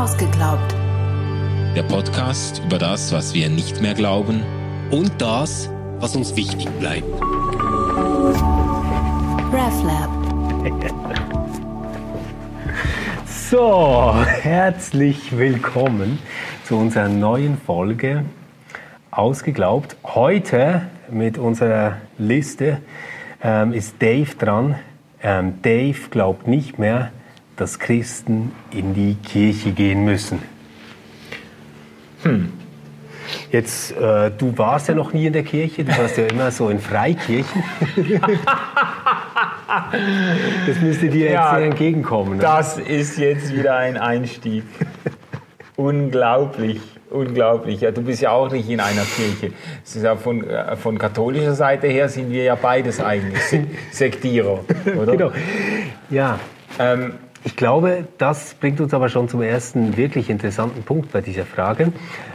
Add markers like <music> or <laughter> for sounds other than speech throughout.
Ausgeglaubt. Der Podcast über das, was wir nicht mehr glauben und das, was uns wichtig bleibt. RefLab. <laughs> So, herzlich willkommen zu unserer neuen Folge Ausgeglaubt. Heute mit unserer Liste ähm, ist Dave dran. Ähm, Dave glaubt nicht mehr, dass Christen in die Kirche gehen müssen. Hm. Jetzt, äh, du warst ja noch nie in der Kirche, du warst ja immer so in Freikirchen. <laughs> das müsste dir jetzt ja, entgegenkommen. Ne? Das ist jetzt wieder ein Einstieg. Unglaublich, unglaublich. Ja, du bist ja auch nicht in einer Kirche. Es ist ja von, äh, von katholischer Seite her sind wir ja beides eigentlich <laughs> Sektierer, oder? Genau. Ja. Ähm, ich glaube, das bringt uns aber schon zum ersten wirklich interessanten Punkt bei dieser Frage.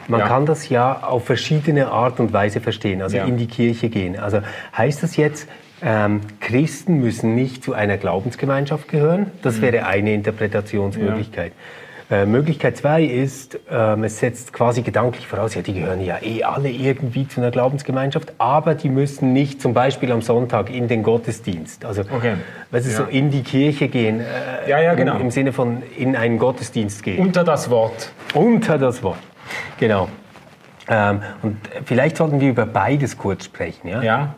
Man ja. kann das ja auf verschiedene Art und Weise verstehen, also ja. in die Kirche gehen. Also heißt das jetzt, ähm, Christen müssen nicht zu einer Glaubensgemeinschaft gehören? Das mhm. wäre eine Interpretationsmöglichkeit. Ja. Äh, Möglichkeit zwei ist, ähm, es setzt quasi gedanklich voraus, ja, die gehören ja eh alle irgendwie zu einer Glaubensgemeinschaft, aber die müssen nicht zum Beispiel am Sonntag in den Gottesdienst. Also, okay. weil sie ja. so in die Kirche gehen, äh, ja, ja, genau. im, im Sinne von in einen Gottesdienst gehen. Unter das Wort. Unter das Wort, genau. Ähm, und vielleicht sollten wir über beides kurz sprechen, ja? Ja.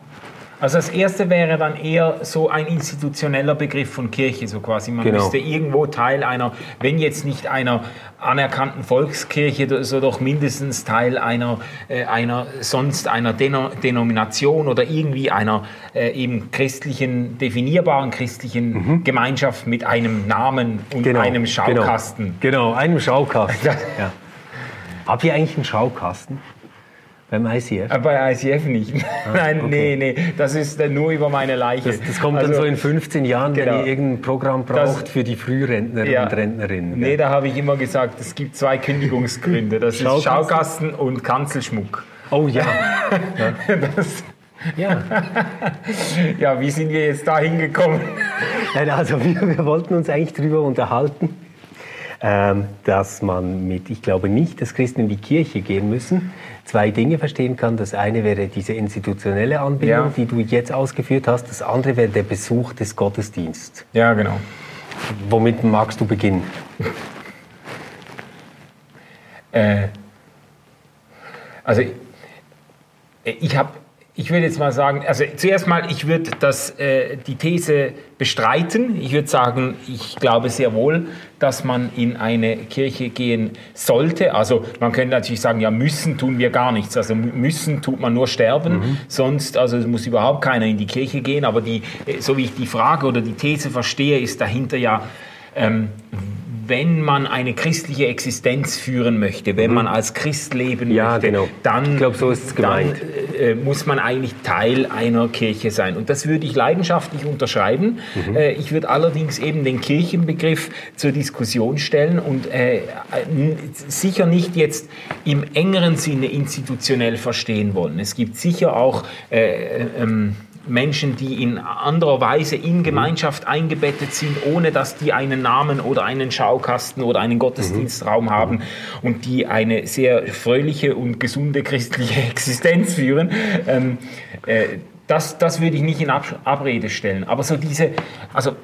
Also das erste wäre dann eher so ein institutioneller Begriff von Kirche, so quasi. Man genau. müsste irgendwo Teil einer, wenn jetzt nicht einer anerkannten Volkskirche, so doch mindestens Teil einer, äh, einer sonst einer Deno Denomination oder irgendwie einer äh, eben christlichen, definierbaren christlichen mhm. Gemeinschaft mit einem Namen und genau. einem genau. Schaukasten. Genau, genau einem Schaukasten. <laughs> ja. Habt ihr eigentlich einen Schaukasten? Beim ICF? Äh, bei ICF nicht. <laughs> Ah, Nein, okay. nee, nee, das ist nur über meine Leiche. Das, das kommt also, dann so in 15 Jahren, genau. wenn ihr irgendein Programm braucht das, für die Frührentner ja, und Rentnerinnen. Nee, da habe ich immer gesagt, es gibt zwei Kündigungsgründe. Das ist Schaukasten und Kanzelschmuck. Oh ja. <laughs> ja. Das, ja. <laughs> ja, wie sind wir jetzt da hingekommen? Nein, also wir, wir wollten uns eigentlich darüber unterhalten, ähm, dass man mit, ich glaube nicht, dass Christen in die Kirche gehen müssen, zwei Dinge verstehen kann. Das eine wäre diese institutionelle Anbindung, ja. die du jetzt ausgeführt hast. Das andere wäre der Besuch des Gottesdienstes. Ja, genau. Womit magst du beginnen? äh, also ich habe ich würde jetzt mal sagen, also zuerst mal, ich würde das, äh, die These bestreiten. Ich würde sagen, ich glaube sehr wohl, dass man in eine Kirche gehen sollte. Also man könnte natürlich sagen, ja, müssen tun wir gar nichts. Also müssen tut man nur sterben, mhm. sonst, also muss überhaupt keiner in die Kirche gehen. Aber die, äh, so wie ich die Frage oder die These verstehe, ist dahinter ja, ähm, wenn man eine christliche Existenz führen möchte, wenn mhm. man als Christ leben ja, möchte, genau. dann, ich glaube, so. Dann, äh, muss man eigentlich Teil einer Kirche sein. Und das würde ich leidenschaftlich unterschreiben. Mhm. Äh, ich würde allerdings eben den Kirchenbegriff zur Diskussion stellen und äh, sicher nicht jetzt im engeren Sinne institutionell verstehen wollen. Es gibt sicher auch äh, ähm, Menschen, die in anderer Weise in Gemeinschaft eingebettet sind, ohne dass die einen Namen oder einen Schaukasten oder einen Gottesdienstraum mhm. haben und die eine sehr fröhliche und gesunde christliche <laughs> Existenz führen. Ähm, äh, das, das würde ich nicht in Abrede stellen. Aber so diese, also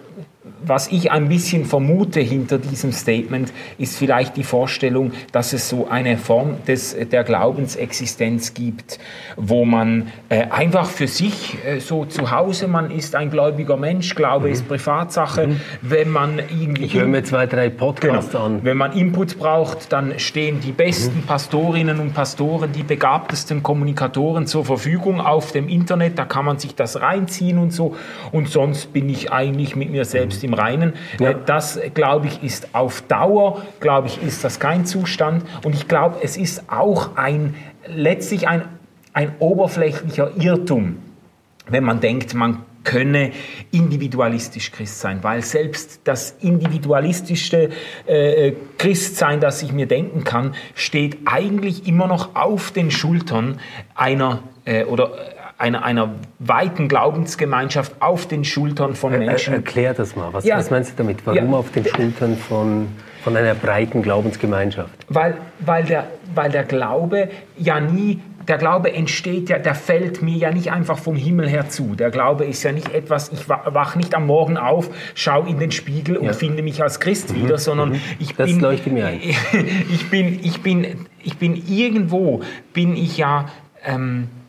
was ich ein bisschen vermute hinter diesem Statement, ist vielleicht die Vorstellung, dass es so eine Form des, der Glaubensexistenz gibt, wo man äh, einfach für sich äh, so zu Hause, man ist ein gläubiger Mensch, Glaube mhm. ist Privatsache, mhm. wenn man irgendwie... Ich höre mir zwei, drei Podcasts genau, an. Wenn man Input braucht, dann stehen die besten mhm. Pastorinnen und Pastoren, die begabtesten Kommunikatoren zur Verfügung auf dem Internet, da kann man sich das reinziehen und so und sonst bin ich eigentlich mit mir selbst im Reinen. Ja. Äh, das, glaube ich, ist auf Dauer, glaube ich, ist das kein Zustand. Und ich glaube, es ist auch ein, letztlich ein, ein oberflächlicher Irrtum, wenn man denkt, man könne individualistisch Christ sein, weil selbst das individualistischste äh, Christsein, das ich mir denken kann, steht eigentlich immer noch auf den Schultern einer äh, oder einer, einer weiten Glaubensgemeinschaft auf den Schultern von Menschen. Er, erklär das mal. Was, ja. was meinst du damit? Warum ja. auf den Schultern von Von einer breiten Glaubensgemeinschaft. Weil, weil, der, weil der Glaube ja nie der Glaube entsteht ja, der fällt mir ja nicht einfach vom Himmel her zu. Der Glaube ist ja nicht etwas, ich wach nicht am Morgen auf, schaue in den Spiegel und ja. finde mich als Christ mhm. wieder, sondern mhm. ich das bin, leuchtet mir ein. <laughs> ich bin, ich bin, ich bin irgendwo, bin ich ja, ähm, äh,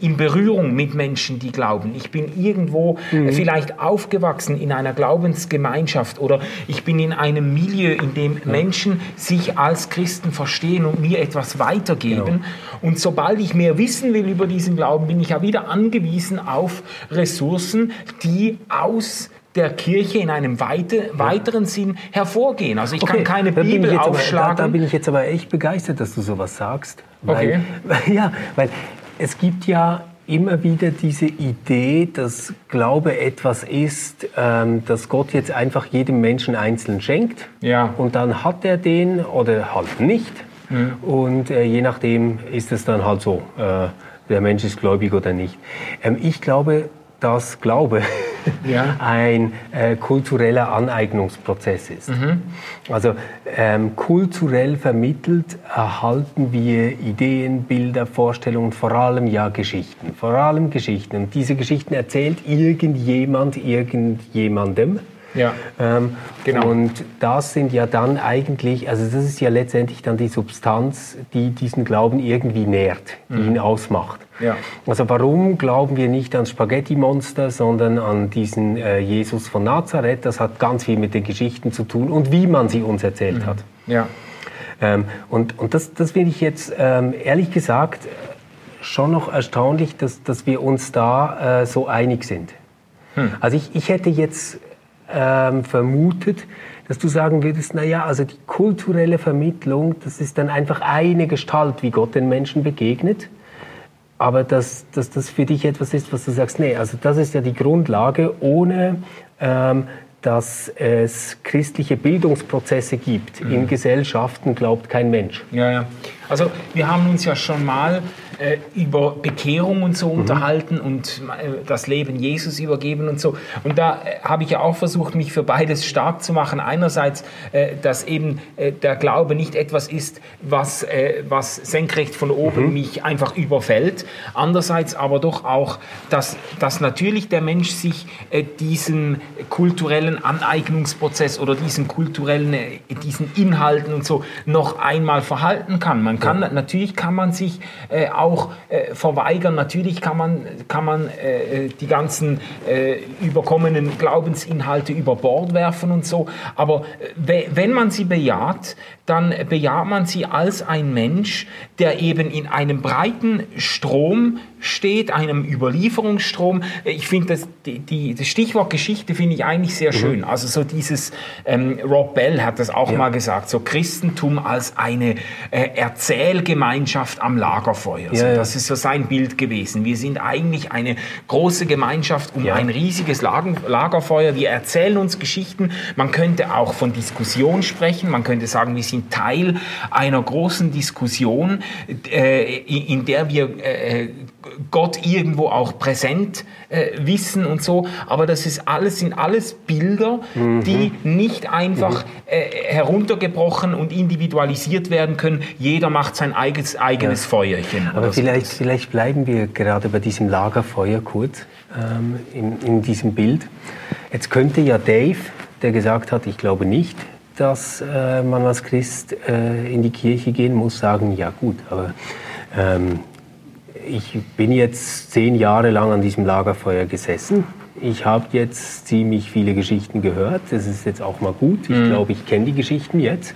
in Berührung mit Menschen, die glauben. Ich bin irgendwo äh, mhm. vielleicht aufgewachsen in einer Glaubensgemeinschaft oder ich bin in einem Milieu, in dem ja. Menschen sich als Christen verstehen und mir etwas weitergeben. Genau. Und sobald ich mehr wissen will über diesen Glauben, bin ich ja wieder angewiesen auf Ressourcen, die aus der Kirche in einem weite, weiteren Sinn hervorgehen. Also ich okay, kann keine Bibel aufschlagen. Aber, da, da, bin ich jetzt aber echt begeistert, dass du sowas sagst. Weil, okay. <laughs> ja, weil es gibt ja immer wieder diese Idee, dass Glaube etwas ist, ähm, dass Gott jetzt einfach jedem Menschen einzeln schenkt. Ja. Und dann hat er den oder halt nicht. Mhm. Und äh, je nachdem ist es dann halt so, äh, der Mensch ist gläubig oder nicht. Ähm, ich glaube, dass Glaube ja. <laughs> ein äh, kultureller Aneignungsprozess ist. Mhm. Also ähm, kulturell vermittelt erhalten wir Ideen, Bilder, Vorstellungen, vor allem ja Geschichten. Vor allem Geschichten. Und diese Geschichten erzählt irgendjemand irgendjemandem. Ja, ähm, genau. Und das sind ja dann eigentlich, also das ist ja letztendlich dann die Substanz, die diesen Glauben irgendwie nährt, die mhm. ihn ausmacht. Ja. Also warum glauben wir nicht an Spaghetti-Monster, sondern an diesen äh, Jesus von Nazareth? Das hat ganz viel mit den Geschichten zu tun und wie man sie uns erzählt mhm. hat. Ja. Ähm, und und das, das finde ich jetzt ähm, ehrlich gesagt schon noch erstaunlich, dass, dass wir uns da äh, so einig sind. Hm. Also ich, ich hätte jetzt ähm, vermutet, dass du sagen würdest, na ja, also die kulturelle Vermittlung, das ist dann einfach eine Gestalt, wie Gott den Menschen begegnet. Aber dass, dass das für dich etwas ist, was du sagst, nee, also das ist ja die Grundlage, ohne ähm, dass es christliche Bildungsprozesse gibt. Mhm. In Gesellschaften glaubt kein Mensch. Ja, ja. Also wir haben uns ja schon mal äh, über Bekehrung und so mhm. unterhalten und äh, das Leben Jesus übergeben und so. Und da äh, habe ich ja auch versucht, mich für beides stark zu machen. Einerseits, äh, dass eben äh, der Glaube nicht etwas ist, was, äh, was senkrecht von oben mhm. mich einfach überfällt. Andererseits aber doch auch, dass, dass natürlich der Mensch sich diesen kulturellen Aneignungsprozess oder diesen kulturellen, diesen Inhalten und so noch einmal verhalten kann. Man kann, natürlich kann man sich auch auch äh, verweigern. Natürlich kann man, kann man äh, die ganzen äh, überkommenen Glaubensinhalte über Bord werfen und so. Aber äh, wenn man sie bejaht, dann bejaht man sie als ein Mensch, der eben in einem breiten Strom steht, einem Überlieferungsstrom. Ich finde das, die, die, das Stichwort Geschichte finde ich eigentlich sehr mhm. schön. Also so dieses, ähm, Rob Bell hat das auch ja. mal gesagt, so Christentum als eine äh, Erzählgemeinschaft am Lagerfeuer. Ja, ja. Das ist so sein Bild gewesen. Wir sind eigentlich eine große Gemeinschaft um ein riesiges Lager, Lagerfeuer. Wir erzählen uns Geschichten. Man könnte auch von Diskussion sprechen. Man könnte sagen, wir sind Teil einer großen Diskussion, äh, in der wir äh, Gott irgendwo auch präsent äh, wissen und so. Aber das ist alles, sind alles Bilder, mhm. die nicht einfach mhm. äh, heruntergebrochen und individualisiert werden können. Jeder macht sein eigenes, eigenes ja. Feuerchen. Aber vielleicht, so. vielleicht bleiben wir gerade bei diesem Lagerfeuer kurz ähm, in, in diesem Bild. Jetzt könnte ja Dave, der gesagt hat, ich glaube nicht, dass äh, man als Christ äh, in die Kirche gehen muss, sagen, ja gut, aber ähm, ich bin jetzt zehn Jahre lang an diesem Lagerfeuer gesessen. Ich habe jetzt ziemlich viele Geschichten gehört. Das ist jetzt auch mal gut. Ich mhm. glaube, ich kenne die Geschichten jetzt.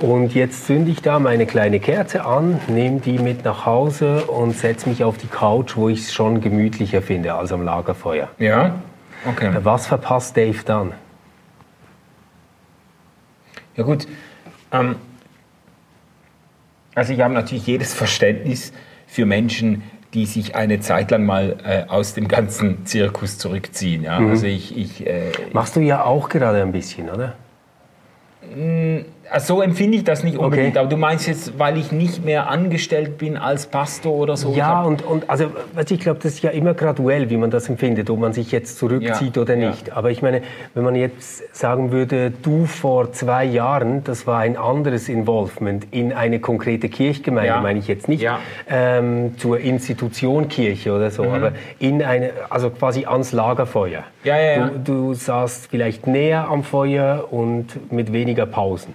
Und jetzt zünde ich da meine kleine Kerze an, nehme die mit nach Hause und setze mich auf die Couch, wo ich es schon gemütlicher finde als am Lagerfeuer. Ja, okay. Was verpasst Dave dann? Ja gut, ähm, also ich habe natürlich jedes Verständnis für Menschen, die sich eine Zeit lang mal äh, aus dem ganzen Zirkus zurückziehen. Ja? Mhm. Also ich, ich, äh, Machst du ja auch gerade ein bisschen, oder? Mm, so empfinde ich das nicht unbedingt. Okay. Aber du meinst jetzt, weil ich nicht mehr angestellt bin als Pastor oder so? Ja, und, und also, weißt ich glaube, das ist ja immer graduell, wie man das empfindet, ob man sich jetzt zurückzieht Ja, oder ja. nicht. Aber ich meine, wenn man jetzt sagen würde, du vor zwei Jahren, das war ein anderes Involvement in eine konkrete Kirchgemeinde, Ja. meine ich jetzt nicht Ja. ähm, zur Institution Kirche oder so, aber in eine, also quasi ans Lagerfeuer. Mhm. Ja, ja, ja. Du, du saßt vielleicht näher am Feuer und mit weniger Pausen.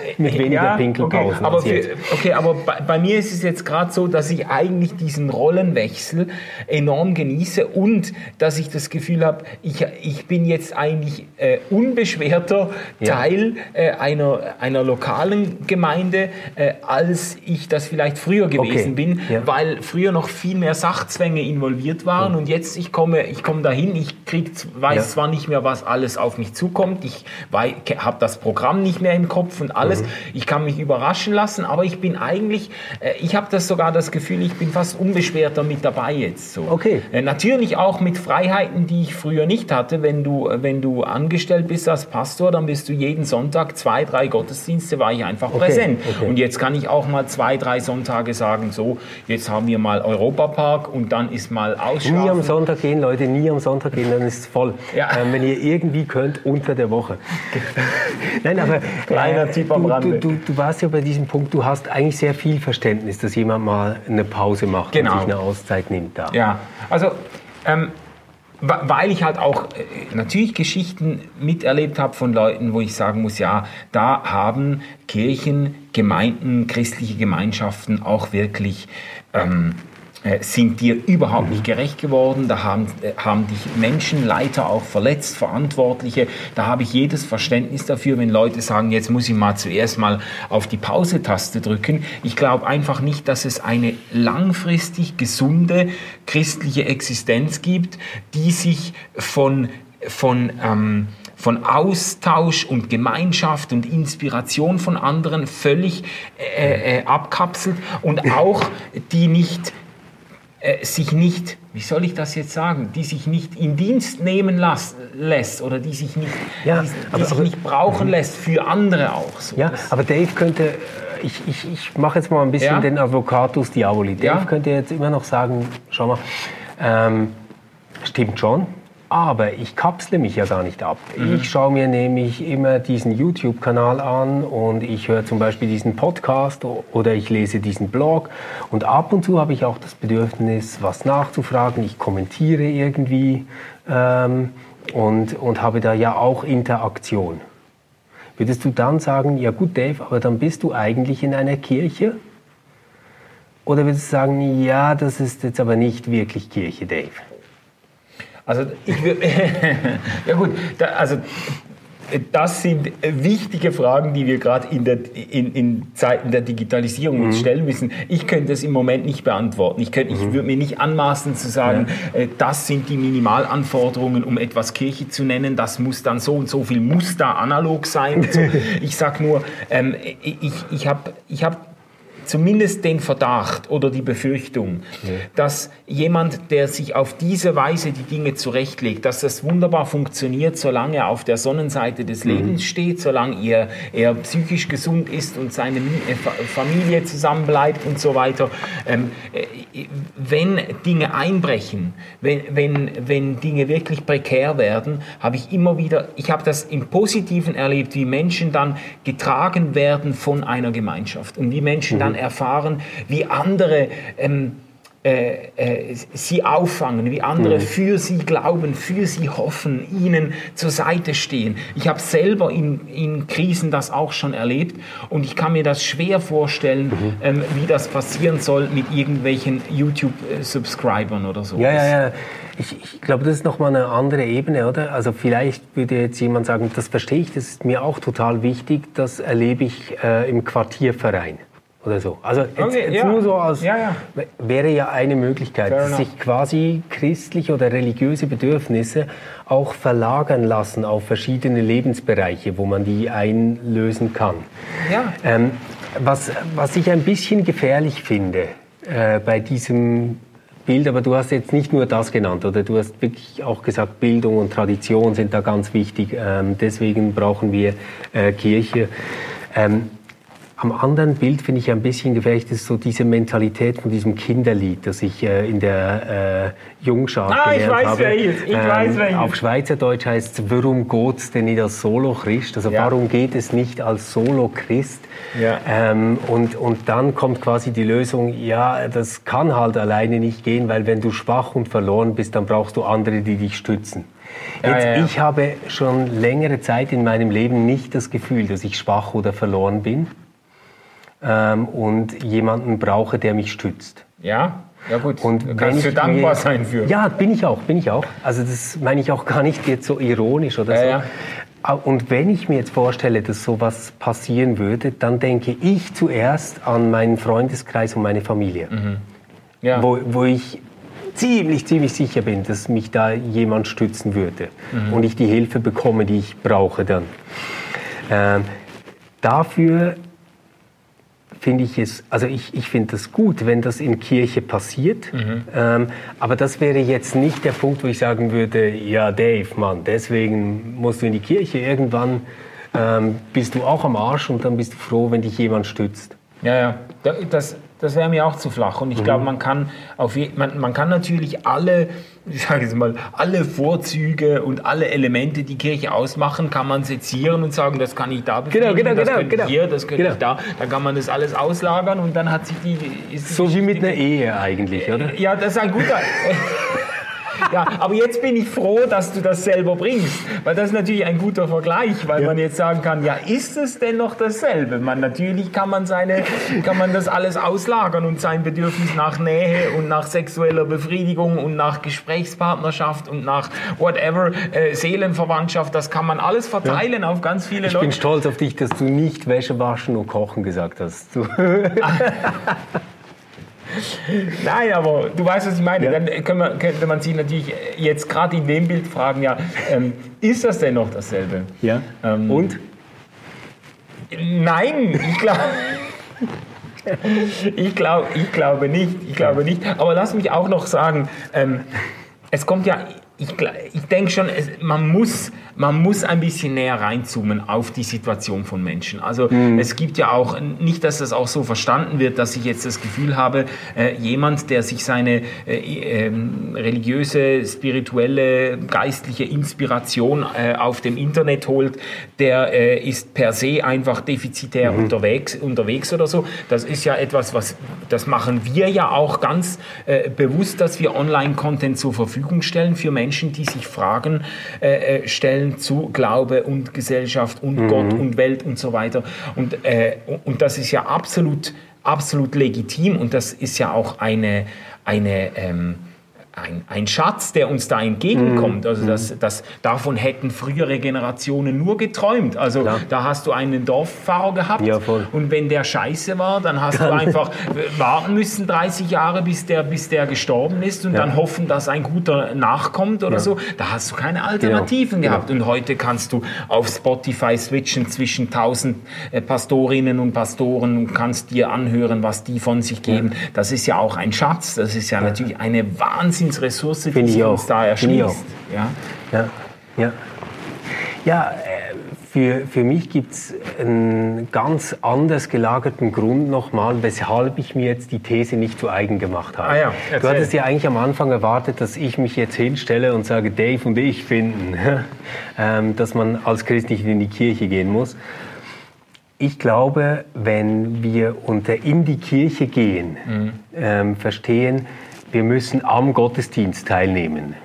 mit weniger Pinkelpausen. Okay, aber, für, okay, aber bei, bei mir ist es jetzt gerade so, dass ich eigentlich diesen Rollenwechsel enorm genieße und dass ich das Gefühl habe, ich, ich bin jetzt eigentlich äh, unbeschwerter Ja. Teil äh, einer, einer lokalen Gemeinde, äh, als ich das vielleicht früher gewesen Okay, bin, ja. weil früher noch viel mehr Sachzwänge involviert waren und jetzt ich komme, ich komme dahin, ich krieg, weiß Ja. zwar nicht mehr, was alles auf mich zukommt, ich habe das Programm nicht mehr im Kopf und alles, Mhm. Ich kann mich überraschen lassen, aber ich bin eigentlich, äh, ich habe das sogar das Gefühl, ich bin fast unbeschwerter mit dabei jetzt. So. Okay. Äh, natürlich auch mit Freiheiten, die ich früher nicht hatte. Wenn du, äh, wenn du angestellt bist als Pastor, dann bist du jeden Sonntag zwei, drei Gottesdienste, war ich einfach präsent. okay. Und jetzt kann ich auch mal zwei, drei Sonntage sagen, so, jetzt haben wir mal Europapark und dann ist mal Ausschlafen. Nie am Sonntag gehen, Leute, nie am Sonntag gehen, dann ist es voll. Ja. Ähm, wenn ihr irgendwie könnt, unter der Woche. <laughs> Nein, aber äh, Kleiner Tipp am Rande. Du, du, warst ja bei diesem Punkt, du hast eigentlich sehr viel Verständnis, dass jemand mal eine Pause macht Genau. und sich eine Auszeit nimmt da. Ja, also ähm, weil ich halt auch äh, natürlich Geschichten miterlebt habe von Leuten, wo ich sagen muss, ja, da haben Kirchen, Gemeinden, christliche Gemeinschaften auch wirklich ähm, äh, sind dir überhaupt nicht gerecht geworden. Da haben, äh, haben dich Menschen, Leiter auch verletzt, Verantwortliche. Da habe ich jedes Verständnis dafür, wenn Leute sagen, jetzt muss ich mal zuerst mal auf die Pause-Taste drücken. Ich glaube einfach nicht, dass es eine langfristig gesunde christliche Existenz gibt, die sich von, von ähm, von Austausch und Gemeinschaft und Inspiration von anderen völlig äh, äh, abkapselt und auch die nicht äh, sich nicht, wie soll ich das jetzt sagen, die sich nicht in Dienst nehmen las, lässt oder die sich nicht, Ja, die, die aber- sich aber- nicht brauchen lässt für andere auch. So. Ja, aber Dave könnte, äh, ich, ich, ich mache jetzt mal ein bisschen Ja. den Advocatus Diaboli. Dave Ja. könnte jetzt immer noch sagen, schau mal, ähm, stimmt schon, aber ich kapsle mich ja gar nicht ab. Mhm. Ich schaue mir nämlich immer diesen YouTube-Kanal an und ich höre zum Beispiel diesen Podcast oder ich lese diesen Blog und ab und zu habe ich auch das Bedürfnis, was nachzufragen. Ich kommentiere irgendwie ähm, und, und habe da ja auch Interaktion. Würdest du dann sagen, ja gut, Dave, aber dann bist du eigentlich in einer Kirche? Oder würdest du sagen, ja, das ist jetzt aber nicht wirklich Kirche, Dave? Also ich würde, <laughs> ja gut, da, also das sind wichtige Fragen, die wir gerade in, der, in, in Zeiten der Digitalisierung uns stellen müssen. Ich könnte es im Moment nicht beantworten. Ich, könnte, ich würde mir nicht anmaßen zu sagen, äh, das sind die Minimalanforderungen, um etwas Kirche zu nennen. Das muss dann so und so viel muss da analog sein. So. <laughs> Ich sage nur, ähm, ich, ich habe ich hab zumindest den Verdacht oder die Befürchtung, dass jemand, der sich auf diese Weise die Dinge zurechtlegt, dass das wunderbar funktioniert, solange er auf der Sonnenseite des Lebens steht, solange er, er psychisch gesund ist und seine äh, Fa- Familie zusammenbleibt und so weiter. Ähm, äh, wenn Dinge einbrechen, wenn, wenn, wenn Dinge wirklich prekär werden, habe ich immer wieder, ich habe das im Positiven erlebt, wie Menschen dann getragen werden von einer Gemeinschaft und wie Menschen dann erfahren, wie andere ähm, äh, äh, sie auffangen, wie andere für sie glauben, für sie hoffen, ihnen zur Seite stehen. Ich habe selber in, in Krisen das auch schon erlebt und ich kann mir das schwer vorstellen, ähm, wie das passieren soll mit irgendwelchen YouTube-Subscribern oder so. Ja, ja, ja. Ich, ich glaube, das ist nochmal eine andere Ebene, oder? Also vielleicht würde jetzt jemand sagen, das verstehe ich, das ist mir auch total wichtig, das erlebe ich äh, im Quartierverein oder so. Also jetzt, Okay, jetzt ja. nur so als, Ja, ja. wäre ja eine Möglichkeit, sich quasi christliche oder religiöse Bedürfnisse auch verlagern lassen auf verschiedene Lebensbereiche, wo man die einlösen kann. Ähm, was, was ich ein bisschen gefährlich finde äh, bei diesem Bild, aber du hast jetzt nicht nur das genannt, oder du hast wirklich auch gesagt, Bildung und Tradition sind da ganz wichtig. Ähm, deswegen brauchen wir äh, Kirche. Ähm, am anderen Bild finde ich ein bisschen gefährlich, ist so diese Mentalität von diesem Kinderlied, das ich äh, in der äh, Jungschar ah, gelernt ich weiß habe. Welches. Ich ähm, weiß welches. Auf Schweizerdeutsch heißt es, warum geht's denn nicht als Solo-Christ? Also ja. warum geht es nicht als Solo-Christ? Ja. Ähm, und, und dann kommt quasi die Lösung, ja, das kann halt alleine nicht gehen, weil wenn du schwach und verloren bist, dann brauchst du andere, die dich stützen. Jetzt, ja, ich habe schon längere Zeit in meinem Leben nicht das Gefühl, dass ich schwach oder verloren bin ähm, und jemanden brauche, der mich stützt. Ja, ja gut. Und du kannst du dankbar mir, sein für. Ja, bin ich auch, bin ich auch. Also das meine ich auch gar nicht jetzt so ironisch oder so. Ja. Und wenn ich mir jetzt vorstelle, dass sowas passieren würde, dann denke ich zuerst an meinen Freundeskreis und meine Familie. Mhm. Ja. Wo, wo ich ziemlich, ziemlich sicher bin, dass mich da jemand stützen würde mhm. und ich die Hilfe bekomme, die ich brauche dann. Ähm, dafür finde ich es, also ich, ich finde das gut, wenn das in Kirche passiert. Mhm. Ähm, aber das wäre jetzt nicht der Punkt, wo ich sagen würde, ja Dave, Mann, deswegen musst du in die Kirche. Irgendwann ähm, bist du auch am Arsch und dann bist du froh, wenn dich jemand stützt. Ja, ja. Das, das wäre mir auch zu flach. Und ich mhm. glaube, man kann, auf je, man, man kann natürlich alle, <laughs> ich sage jetzt mal, alle Vorzüge und alle Elemente, die Kirche ausmachen, kann man sezieren und sagen, das kann ich da befriedigen, genau, genau, das genau, könnte genau. hier, das könnte genau. ich da. Dann kann man das alles auslagern und dann hat sich die... so wie mit einer Ehe eigentlich, oder? Ja, das ist ein guter... <laughs> Ja, aber jetzt bin ich froh, dass du das selber bringst, weil das ist natürlich ein guter Vergleich, weil ja. man jetzt sagen kann, ja, ist es denn noch dasselbe? Man, natürlich kann man, seine, kann man das alles auslagern und sein Bedürfnis nach Nähe und nach sexueller Befriedigung und nach Gesprächspartnerschaft und nach whatever, äh, Seelenverwandtschaft, das kann man alles verteilen ja. auf ganz viele ich Leute. Ich bin stolz auf dich, dass du nicht Wäsche waschen und kochen gesagt hast. <laughs> <laughs> <laughs> Nein, aber du weißt, was ich meine. Ja. Dann wir, könnte man sich natürlich jetzt gerade in dem Bild fragen, ja, ähm, ist das denn noch dasselbe? Ja. Ähm, Und? Nein, ich glaube. ich, glaub, ich glaube nicht, ich glaube nicht. Aber lass mich auch noch sagen, ähm, es kommt ja, ich, ich denke schon, es, man muss man muss ein bisschen näher reinzoomen auf die Situation von Menschen. Also mhm. es gibt ja auch, nicht, dass das auch so verstanden wird, dass ich jetzt das Gefühl habe, äh, jemand, der sich seine äh, äh, religiöse, spirituelle, geistliche Inspiration äh, auf dem Internet holt, der äh, ist per se einfach defizitär mhm. unterwegs, unterwegs oder so. Das ist ja etwas, was, das machen wir ja auch ganz äh, bewusst, dass wir Online-Content zur Verfügung stellen für Menschen, die sich Fragen stellen, Stellen zu Glaube und Gesellschaft und mhm. Gott und Welt und so weiter. Und, äh, und das ist ja absolut, absolut legitim und das ist ja auch eine, eine ähm, ein, ein Schatz, der uns da entgegenkommt. Also das, mhm. das, davon hätten frühere Generationen nur geträumt. Also Klar. da hast du einen Dorffahrer gehabt ja, und wenn der scheiße war, dann hast du einfach warten müssen 30 Jahre, bis der, bis der gestorben ist und ja. dann hoffen, dass ein guter nachkommt oder ja. so. Da hast du keine Alternativen genau. gehabt. Genau. Und heute kannst du auf Spotify switchen zwischen 1000 äh, Pastorinnen und Pastoren und kannst dir anhören, was die von sich geben. Das ist ja auch ein Schatz. Das ist ja natürlich eine Wahnsinn Wahnsinnsressource, die sich uns da erschließt. Ja, ja, ja. ja äh, für, für mich gibt es einen ganz anders gelagerten Grund nochmal, weshalb ich mir jetzt die These nicht zu eigen gemacht habe. Ah ja, du hattest ja eigentlich am Anfang erwartet, dass ich mich jetzt hinstelle und sage, Dave und ich finden, <laughs> ähm, dass man als Christ nicht in die Kirche gehen muss. Ich glaube, wenn wir unter in die Kirche gehen, mhm. ähm, verstehen, wir müssen am Gottesdienst teilnehmen,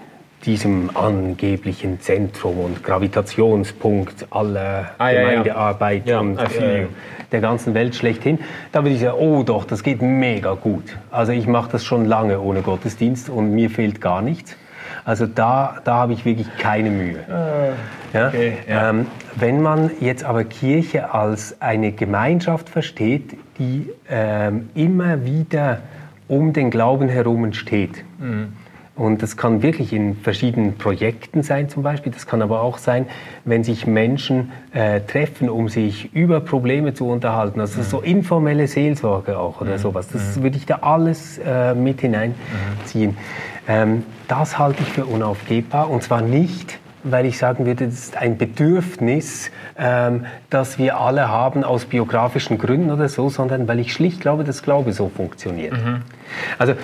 diesem angeblichen Zentrum und Gravitationspunkt aller ah, Gemeindearbeit ja, ja. und äh, der ganzen Welt schlechthin. Da würde ich sagen, oh doch, das geht mega gut. Also ich mache das schon lange ohne Gottesdienst und mir fehlt gar nichts. Also da, da habe ich wirklich keine Mühe. Ah, ja? Okay, ja. Ähm, wenn man jetzt aber Kirche als eine Gemeinschaft versteht, die ähm, immer wieder um den Glauben herum entsteht. Mhm. Und das kann wirklich in verschiedenen Projekten sein zum Beispiel. Das kann aber auch sein, wenn sich Menschen äh, treffen, um sich über Probleme zu unterhalten. Also mhm. so informelle Seelsorge auch oder mhm. sowas. Das mhm. würde ich da alles äh, mit hineinziehen. Ähm, das halte ich für unaufgebbar. Und zwar nicht, weil ich sagen würde, das ist ein Bedürfnis, ähm, das wir alle haben aus biografischen Gründen oder so, sondern weil ich schlicht glaube, dass Glaube so funktioniert. Mhm. Also,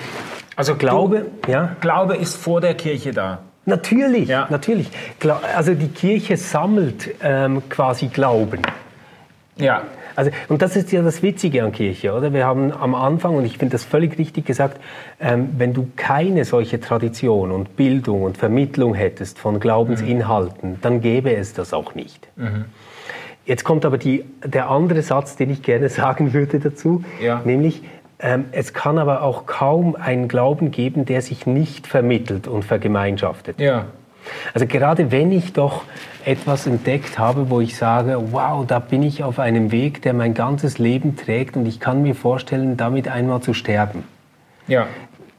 also Glaube, du, ja? Glaube ist vor der Kirche da. Natürlich, ja. natürlich. Also die Kirche sammelt ähm, quasi Glauben. Ja. Also, und das ist ja das Witzige an Kirche, oder? Wir haben am Anfang, und ich finde das völlig richtig gesagt, ähm, wenn du keine solche Tradition und Bildung und Vermittlung hättest von Glaubensinhalten, mhm. dann gäbe es das auch nicht. Mhm. Jetzt kommt aber die, der andere Satz, den ich gerne <laughs> sagen würde dazu, ja. nämlich, ähm, es kann aber auch kaum einen Glauben geben, der sich nicht vermittelt und vergemeinschaftet. Ja. Also gerade wenn ich doch etwas entdeckt habe, wo ich sage, wow, da bin ich auf einem Weg, der mein ganzes Leben trägt und ich kann mir vorstellen, damit einmal zu sterben. Ja.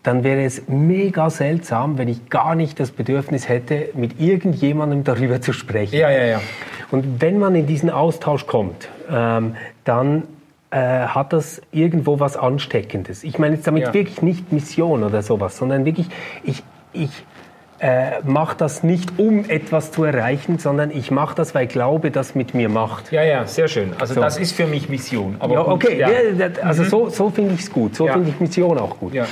Dann wäre es mega seltsam, wenn ich gar nicht das Bedürfnis hätte, mit irgendjemandem darüber zu sprechen. Ja, ja, ja. Und wenn man in diesen Austausch kommt, ähm, dann äh, hat das irgendwo was Ansteckendes. Ich meine jetzt damit ja. wirklich nicht Mission oder sowas, sondern wirklich, ich, ich äh, mache das nicht, um etwas zu erreichen, sondern ich mache das, weil ich glaube, das mit mir macht. Ja, ja, sehr schön. Also so. das ist für mich Mission. Aber ja, okay, ja. also mhm. so, so finde ich es gut. So ja. finde ich Mission auch gut. Ja.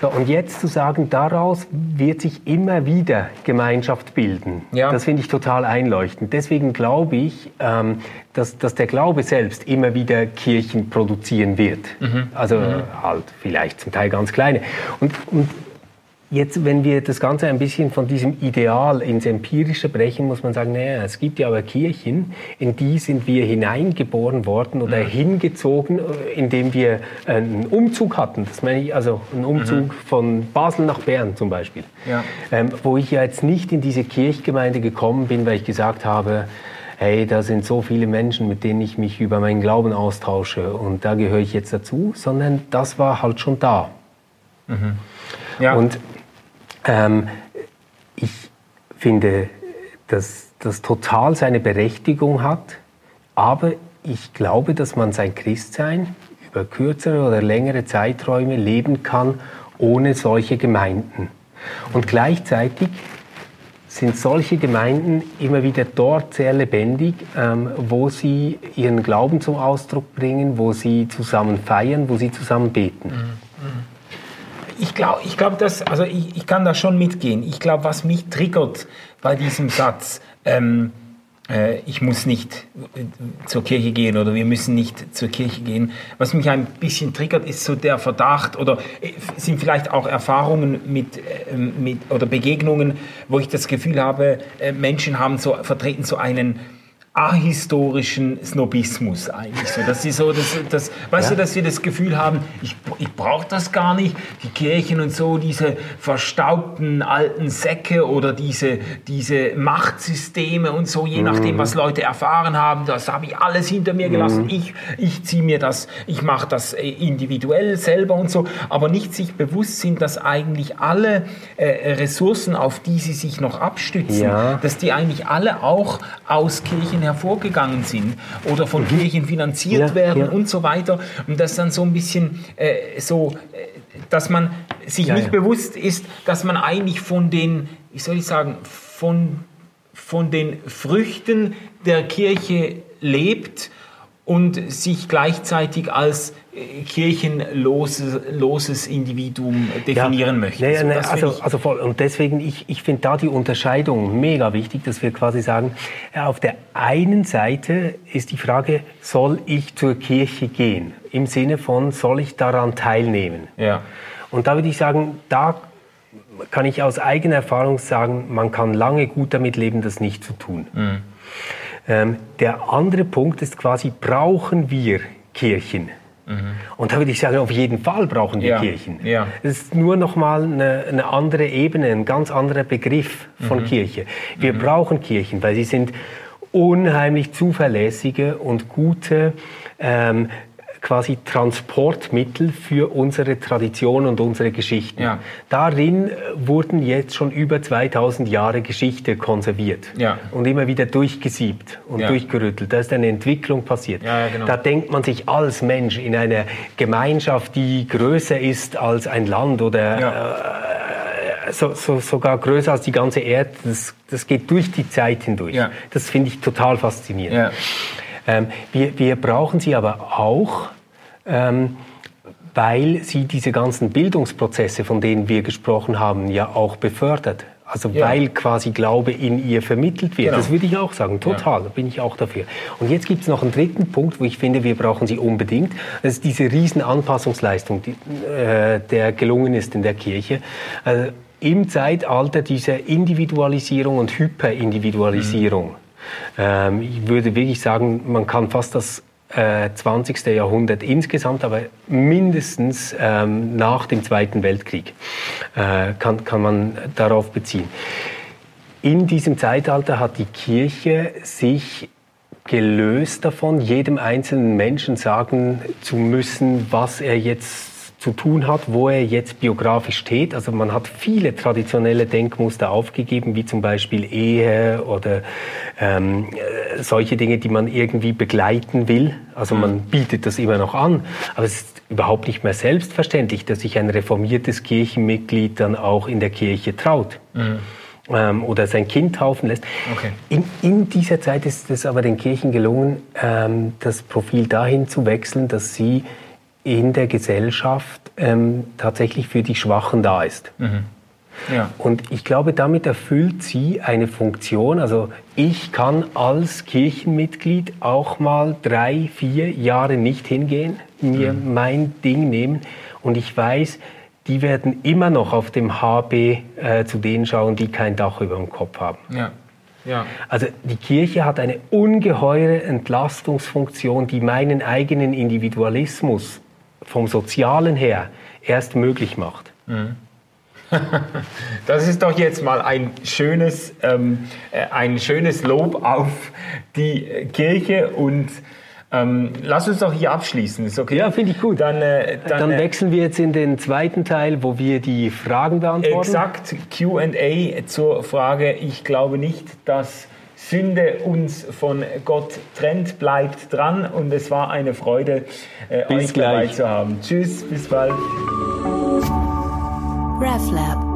So, und jetzt zu sagen, daraus wird sich immer wieder Gemeinschaft bilden, ja. das finde ich total einleuchtend. Deswegen glaube ich, ähm, dass, dass der Glaube selbst immer wieder Kirchen produzieren wird. Mhm. Also mhm. halt vielleicht zum Teil ganz kleine. Und, und Jetzt, wenn wir das Ganze ein bisschen von diesem Ideal ins Empirische brechen, muss man sagen, naja, es gibt ja aber Kirchen, in die sind wir hineingeboren worden oder mhm. hingezogen, äh, indem wir einen Umzug hatten. Das meine ich, also einen Umzug mhm. von Basel nach Bern zum Beispiel. Ja. Ähm, wo ich ja jetzt nicht in diese Kirchgemeinde gekommen bin, weil ich gesagt habe, hey, da sind so viele Menschen, mit denen ich mich über meinen Glauben austausche und da gehöre ich jetzt dazu, sondern das war halt schon da. Mhm. Ja. Und ähm, ich finde, dass das total seine Berechtigung hat, aber ich glaube, dass man sein Christsein über kürzere oder längere Zeiträume leben kann ohne solche Gemeinden. Und gleichzeitig sind solche Gemeinden immer wieder dort sehr lebendig, ähm, wo sie ihren Glauben zum Ausdruck bringen, wo sie zusammen feiern, wo sie zusammen beten. Mhm. Ich glaube, ich glaub, also ich, ich kann da schon mitgehen. Ich glaube, was mich triggert bei diesem Satz, ähm, äh, ich muss nicht äh, zur Kirche gehen oder wir müssen nicht zur Kirche gehen. Was mich ein bisschen triggert, ist so der Verdacht oder äh, sind vielleicht auch Erfahrungen mit, äh, mit oder Begegnungen, wo ich das Gefühl habe, äh, Menschen haben so, vertreten so einen ahistorischen Snobismus eigentlich so. Dass sie so, das, das, weißt ja. du, dass sie das Gefühl haben, ich, ich brauche das gar nicht, die Kirchen und so, diese verstaubten alten Säcke oder diese, diese Machtsysteme und so, je mhm. nachdem, was Leute erfahren haben, das habe ich alles hinter mir gelassen. Mhm. Ich, ich ziehe mir das, ich mache das äh, individuell selber und so, aber nicht sich bewusst sind, dass eigentlich alle äh, Ressourcen, auf die sie sich noch abstützen, ja. dass die eigentlich alle auch aus Kirchen hervorgegangen sind oder von mhm. Kirchen finanziert ja, werden ja. und so weiter. Und das dann so ein bisschen äh, so, äh, dass man sich ja, nicht bewusst ist, dass man eigentlich von den, wie soll ich sagen, von, von den Früchten der Kirche lebt und sich gleichzeitig als äh, kirchenloses Individuum definieren ja, möchte. Ja, ja, also, also voll. Und deswegen, ich, ich finde da die Unterscheidung mega wichtig, dass wir quasi sagen, auf der einen Seite ist die Frage, soll ich zur Kirche gehen? Im Sinne von, soll ich daran teilnehmen? Ja. Und da würde ich sagen, da kann ich aus eigener Erfahrung sagen, man kann lange gut damit leben, das nicht zu tun. Mhm. Ähm, der andere Punkt ist quasi, brauchen wir Kirchen? Mhm. Und da würde ich sagen, auf jeden Fall brauchen wir ja. Kirchen. Ja. Es ist nur nochmal eine, eine andere Ebene, ein ganz anderer Begriff von mhm. Kirche. Wir mhm. brauchen Kirchen, weil sie sind unheimlich zuverlässige und gute ähm, quasi Transportmittel für unsere Tradition und unsere Geschichten. Ja. Darin wurden jetzt schon über 2000 Jahre Geschichte konserviert ja. und immer wieder durchgesiebt und ja. durchgerüttelt. Da ist eine Entwicklung passiert. Genau. Da denkt man sich als Mensch in einer Gemeinschaft, die größer ist als ein Land oder äh, so, so, sogar größer als die ganze Erde. Das, das geht durch die Zeit hindurch. Ja. Das finde ich total faszinierend. Ja. Ähm, wir, wir brauchen sie aber auch, ähm, weil sie diese ganzen Bildungsprozesse, von denen wir gesprochen haben, ja auch befördert. Also ja. weil quasi Glaube in ihr vermittelt wird. Genau. Das würde ich auch sagen, total, ja. da bin ich auch dafür. Und jetzt gibt es noch einen dritten Punkt, wo ich finde, wir brauchen sie unbedingt. Das ist diese riesen Anpassungsleistung, die, äh, der gelungen ist in der Kirche. Also Im Zeitalter dieser Individualisierung und Hyperindividualisierung. Mhm. Ähm, ich würde wirklich sagen, man kann fast das 20. Äh, Jahrhundert insgesamt, aber mindestens ähm, nach dem Zweiten Weltkrieg äh, kann, kann man darauf beziehen. In diesem Zeitalter hat die Kirche sich gelöst davon, jedem einzelnen Menschen sagen zu müssen, was er jetzt zu tun hat, wo er jetzt biografisch steht. Also man hat viele traditionelle Denkmuster aufgegeben, wie zum Beispiel Ehe oder ähm, äh, solche Dinge, die man irgendwie begleiten will. Also man mhm. bietet das immer noch an, aber es ist überhaupt nicht mehr selbstverständlich, dass sich ein reformiertes Kirchenmitglied dann auch in der Kirche traut. Mhm. Ähm, oder sein Kind taufen lässt. Okay. In, in, dieser Zeit ist es aber den Kirchen gelungen, ähm, das Profil dahin zu wechseln, dass sie in der Gesellschaft ähm, tatsächlich für die Schwachen da ist. Mhm. Ja. Und ich glaube, damit erfüllt sie eine Funktion. Also ich kann als Kirchenmitglied auch mal drei, vier Jahre nicht hingehen, mir mhm. mein Ding nehmen und ich weiß, die werden immer noch auf dem HB äh, zu denen schauen, die kein Dach über dem Kopf haben. Ja. Ja. Also die Kirche hat eine ungeheure Entlastungsfunktion, die meinen eigenen Individualismus vom Sozialen her erst möglich macht. Mhm. <laughs> Das ist doch jetzt mal ein schönes, ähm, äh, ein schönes Lob auf die Kirche und ähm, lass uns doch hier abschließen. Ist okay? Ja, finde ich gut. Dann, äh, dann, dann äh, wechseln wir jetzt in den zweiten Teil, wo wir die Fragen beantworten. Exakt, QA zur Frage. Ich glaube nicht, dass Sünde uns von Gott trennt, bleibt dran und es war eine Freude, äh, euch gleich. dabei zu haben. Tschüss, bis bald. RefLab.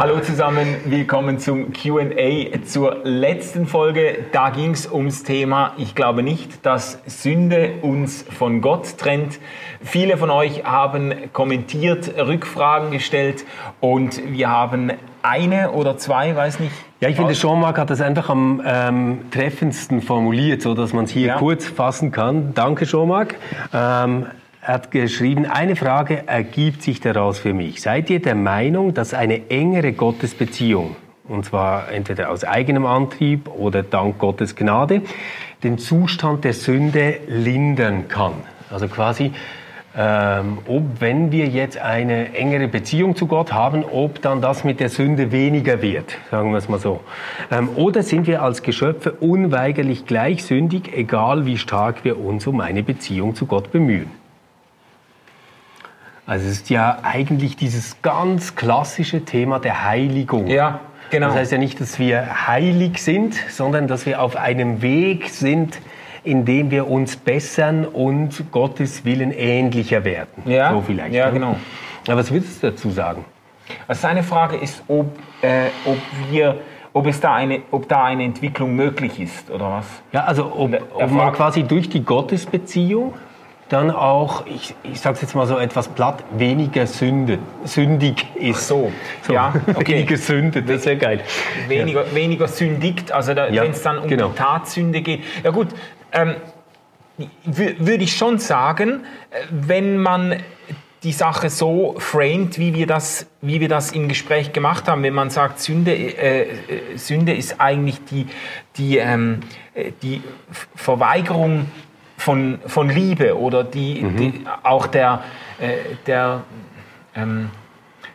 Hallo zusammen, willkommen zum QA zur letzten Folge. Da ging es ums Thema, ich glaube nicht, dass Sünde uns von Gott trennt. Viele von euch haben kommentiert, Rückfragen gestellt und wir haben eine oder zwei, weiß nicht. Ja, ich finde, Jean-Marc hat das einfach am ähm, treffendsten formuliert, so dass man es hier ja. kurz fassen kann. Danke, Jean-Marc. Ähm, er hat geschrieben, eine Frage ergibt sich daraus für mich. Seid ihr der Meinung, dass eine engere Gottesbeziehung, und zwar entweder aus eigenem Antrieb oder dank Gottes Gnade, den Zustand der Sünde lindern kann? Also quasi, ähm, ob wenn wir jetzt eine engere Beziehung zu Gott haben, ob dann das mit der Sünde weniger wird, sagen wir es mal so. Ähm, oder sind wir als Geschöpfe unweigerlich gleich sündig, egal wie stark wir uns um eine Beziehung zu Gott bemühen? Also es ist ja eigentlich dieses ganz klassische Thema der Heiligung. Ja, genau. Das heißt ja nicht, dass wir heilig sind, sondern dass wir auf einem Weg sind, in dem wir uns bessern und Gottes Willen ähnlicher werden. Ja, so vielleicht. Ja, genau. Aber was würdest du dazu sagen? Also seine Frage ist, ob, äh, ob wir ob, es da eine, ob da eine Entwicklung möglich ist, oder was? Ja, also ob, ob man quasi durch die Gottesbeziehung dann auch, ich, ich sage es jetzt mal so etwas platt, weniger Sünde, sündig ist. Ach so, so. ja, <laughs> okay. weniger Sünde, das ist ja geil. Weniger, ja. weniger sündigt, also ja, wenn es dann um genau. die Tatsünde geht. Ja gut, ähm, würde ich schon sagen, wenn man die Sache so framed, wie wir das, wie wir das im Gespräch gemacht haben, wenn man sagt, Sünde, äh, äh Sünde ist eigentlich die, die, ähm, äh, die Verweigerung von, von Liebe oder die, mhm. die auch der, äh, der ähm,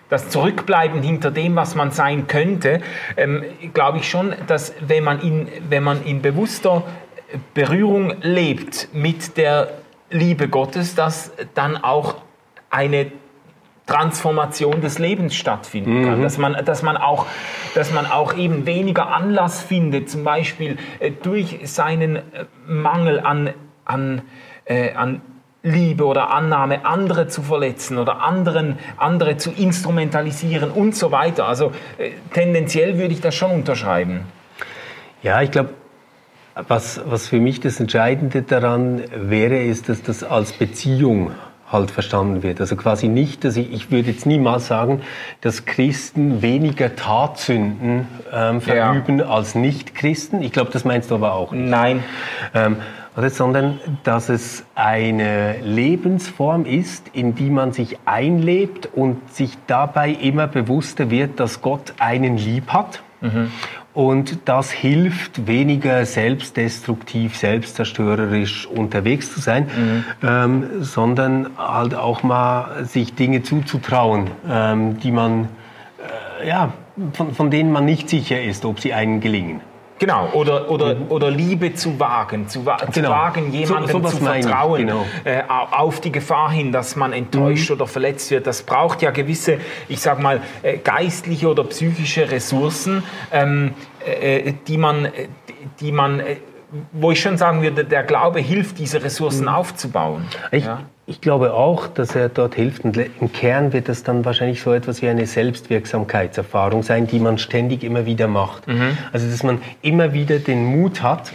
das Zurückbleiben hinter dem, was man sein könnte, ähm, glaube ich schon, dass wenn man, in, wenn man in bewusster Berührung lebt mit der Liebe Gottes, dass dann auch eine Transformation des Lebens stattfinden kann. Mhm. Dass, man, dass, man auch, dass man auch eben weniger Anlass findet, zum Beispiel äh, durch seinen äh, Mangel an an, äh, an Liebe oder Annahme, andere zu verletzen oder anderen, andere zu instrumentalisieren und so weiter. Also äh, tendenziell würde ich das schon unterschreiben. Ja, ich glaube, was, was für mich das Entscheidende daran wäre, ist, dass das als Beziehung halt verstanden wird. Also quasi nicht, dass ich, ich würde jetzt niemals sagen, dass Christen weniger Tatsünden ähm, verüben ja. als Nicht-Christen. Ich glaube, das meinst du aber auch nicht. Nein. Ähm, oder, sondern dass es eine Lebensform ist, in die man sich einlebt und sich dabei immer bewusster wird, dass Gott einen lieb hat. Mhm. Und das hilft, weniger selbstdestruktiv, selbstzerstörerisch unterwegs zu sein, mhm. ähm, sondern halt auch mal sich Dinge zuzutrauen, ähm, die man, äh, ja, von, von denen man nicht sicher ist, ob sie einen gelingen. Genau, oder, oder, mhm. oder Liebe zu wagen, zu, wa genau. zu wagen, jemandem so, zu vertrauen, genau. äh, auf die Gefahr hin, dass man enttäuscht mhm. oder verletzt wird. Das braucht ja gewisse, ich sag mal, äh, geistliche oder psychische Ressourcen, ähm, äh, die man, die man äh, wo ich schon sagen würde, der Glaube hilft, diese Ressourcen mhm. aufzubauen. Ich, ja? ich glaube auch, dass er dort hilft. Und im Kern wird das dann wahrscheinlich so etwas wie eine Selbstwirksamkeitserfahrung sein, die man ständig immer wieder macht. Mhm. Also, dass man immer wieder den Mut hat,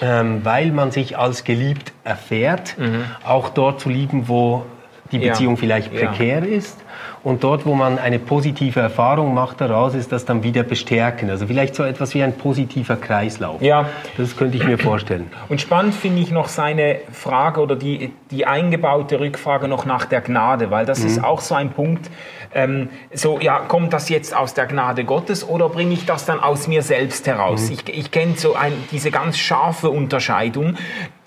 ähm, weil man sich als geliebt erfährt, mhm. auch dort zu lieben, wo die Beziehung ja. vielleicht prekär ja. ist und dort, wo man eine positive Erfahrung macht daraus, ist das dann wieder bestärken. Also vielleicht so etwas wie ein positiver Kreislauf. Ja. Das könnte ich mir vorstellen. Und spannend finde ich noch seine Frage oder die, die eingebaute Rückfrage noch nach der Gnade, weil das mhm. ist auch so ein Punkt, ähm, so, ja, kommt das jetzt aus der Gnade Gottes oder bringe ich das dann aus mir selbst heraus? Mhm. Ich, ich kenne so ein, diese ganz scharfe Unterscheidung,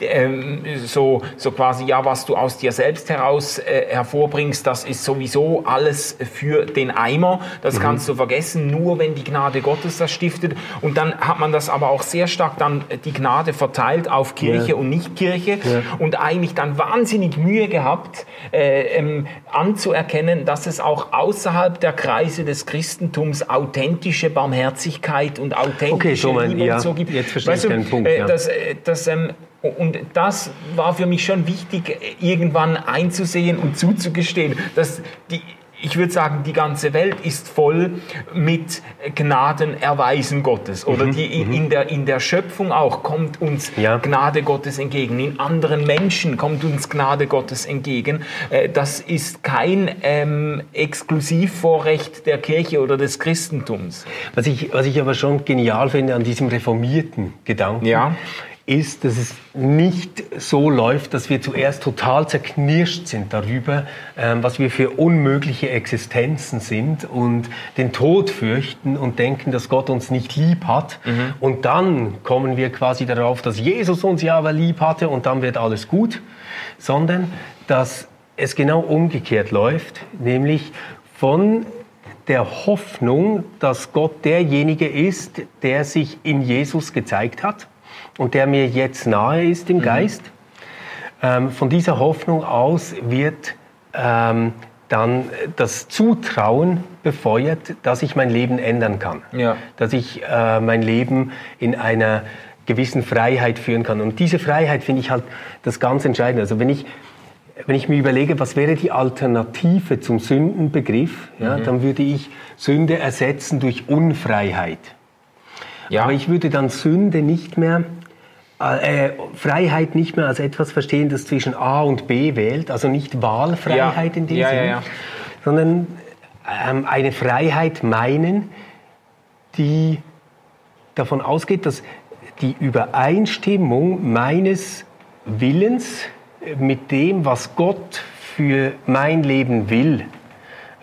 ähm, so, so quasi, ja, was du aus dir selbst heraus äh, hervorbringst, das ist sowieso alles für den Eimer. Das mhm. kannst du vergessen, nur wenn die Gnade Gottes das stiftet. Und dann hat man das aber auch sehr stark dann die Gnade verteilt auf Kirche ja. und Nicht-Kirche ja. und eigentlich dann wahnsinnig Mühe gehabt, äh, ähm, anzuerkennen, dass es auch außerhalb der Kreise des Christentums authentische Barmherzigkeit und authentische okay, so mein, Liebe ja, so gibt. Jetzt verstehe weißt ich den Punkt. Äh, ja. das, äh, das, ähm, und das war für mich schon wichtig, irgendwann einzusehen und zuzugestehen, dass die ich würde sagen, die ganze Welt ist voll mit Gnadenerweisen Gottes. Oder mhm, die, mhm. in, der, in der Schöpfung auch kommt uns ja. Gnade Gottes entgegen. In anderen Menschen kommt uns Gnade Gottes entgegen. Äh, das ist kein ähm, Exklusivvorrecht der Kirche oder des Christentums. Was ich, was ich aber schon genial finde an diesem reformierten Gedanken, ja ist, dass es nicht so läuft, dass wir zuerst total zerknirscht sind darüber, ähm, was wir für unmögliche Existenzen sind und den Tod fürchten und denken, dass Gott uns nicht lieb hat. Mhm. Und dann kommen wir quasi darauf, dass Jesus uns ja aber lieb hatte und dann wird alles gut, sondern dass es genau umgekehrt läuft, nämlich von der Hoffnung, dass Gott derjenige ist, der sich in Jesus gezeigt hat und der mir jetzt nahe ist im mhm. Geist. Ähm, von dieser Hoffnung aus wird ähm, dann das Zutrauen befeuert, dass ich mein Leben ändern kann, ja. dass ich äh, mein Leben in einer gewissen Freiheit führen kann. Und diese Freiheit finde ich halt das ganz Entscheidende. Also wenn ich wenn ich mir überlege, was wäre die Alternative zum Sündenbegriff, ja, mhm. dann würde ich Sünde ersetzen durch Unfreiheit. Ja. Aber ich würde dann Sünde nicht mehr äh, Freiheit nicht mehr als etwas verstehen, das zwischen A und B wählt, also nicht Wahlfreiheit ja. in dem ja, Sinne, ja, sondern ähm, eine Freiheit meinen, die davon ausgeht, dass die Übereinstimmung meines Willens mit dem, was Gott für mein Leben will,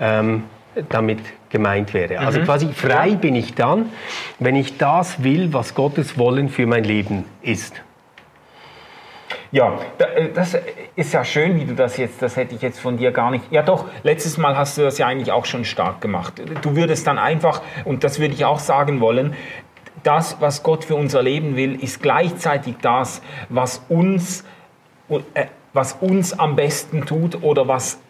ähm, damit gemeint wäre. Also mhm. quasi frei ja. bin ich dann, wenn ich das will, was Gottes Wollen für mein Leben ist. Ja, äh, das ist ja schön, wie du das jetzt, das hätte ich jetzt von dir gar nicht. Ja doch, letztes Mal hast du das ja eigentlich auch schon stark gemacht. Du würdest dann einfach, und das würde ich auch sagen wollen, das, was Gott für unser Leben will, ist gleichzeitig das, was uns, äh, was uns am besten tut oder was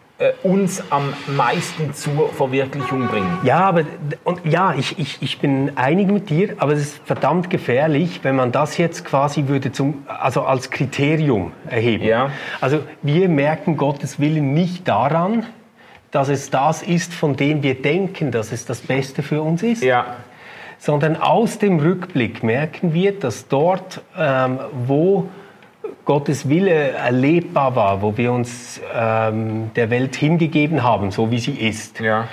uns am meisten zur Verwirklichung bringen. Ja, aber und ja, ich, ich, ich bin einig mit dir, aber es ist verdammt gefährlich, wenn man das jetzt quasi würde zum, also als Kriterium erheben. Ja. Also wir merken Gottes Willen nicht daran, dass es das ist, von dem wir denken, dass es das Beste für uns ist. Ja. Sondern aus dem Rückblick merken wir, dass dort, ähm, wo Gottes Wille erlebbar war, wo wir uns ähm, der Welt hingegeben haben, so wie sie ist, Ja.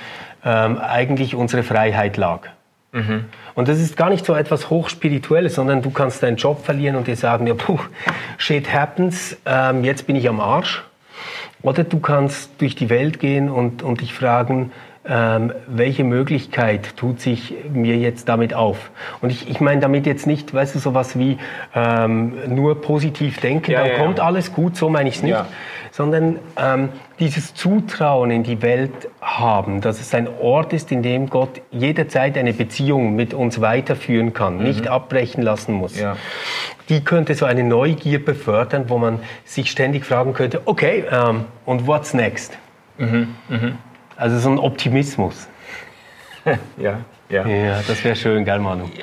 ähm, eigentlich unsere Freiheit lag. Und das ist gar nicht so etwas Hochspirituelles, sondern du kannst deinen Job verlieren und dir sagen, ja, puh, shit happens, ähm, jetzt bin ich am Arsch. Oder du kannst durch die Welt gehen und, und dich fragen, ähm, welche Möglichkeit tut sich mir jetzt damit auf? Und ich, ich meine damit jetzt nicht, weißt du, sowas wie ähm, nur positiv denken, Ja, dann ja, ja. kommt alles gut, so meine ich es nicht, Ja. sondern ähm, dieses Zutrauen in die Welt haben, dass es ein Ort ist, in dem Gott jederzeit eine Beziehung mit uns weiterführen kann, nicht abbrechen lassen muss. Mhm. Ja. Die könnte so eine Neugier befördern, wo man sich ständig fragen könnte, okay, ähm, und what's next? Mhm, Also so ein Optimismus. <laughs> Ja. Ja. Ja, das wäre schön, gell, Manu? <laughs>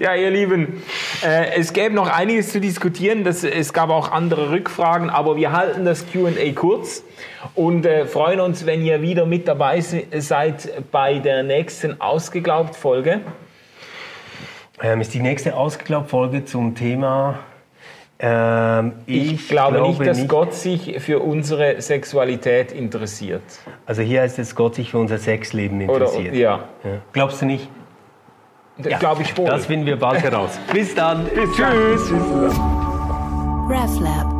Ja, ihr Lieben, äh, es gäbe noch einiges zu diskutieren. Das, es gab auch andere Rückfragen, aber wir halten das QA kurz und äh, freuen uns, wenn ihr wieder mit dabei se- seid bei der nächsten Ausgeglaubt-Folge. Ähm, ist die nächste Ausgeglaubt-Folge zum Thema. Ähm, Ich, glaube, nicht, dass Gott sich für unsere Sexualität interessiert. Also hier heißt es, Gott sich für unser Sexleben Oder, interessiert. ja, Ja. Glaubst du nicht? glaube ich wohl. Das finden wir bald heraus. Bis dann. Tschüss. RefLab.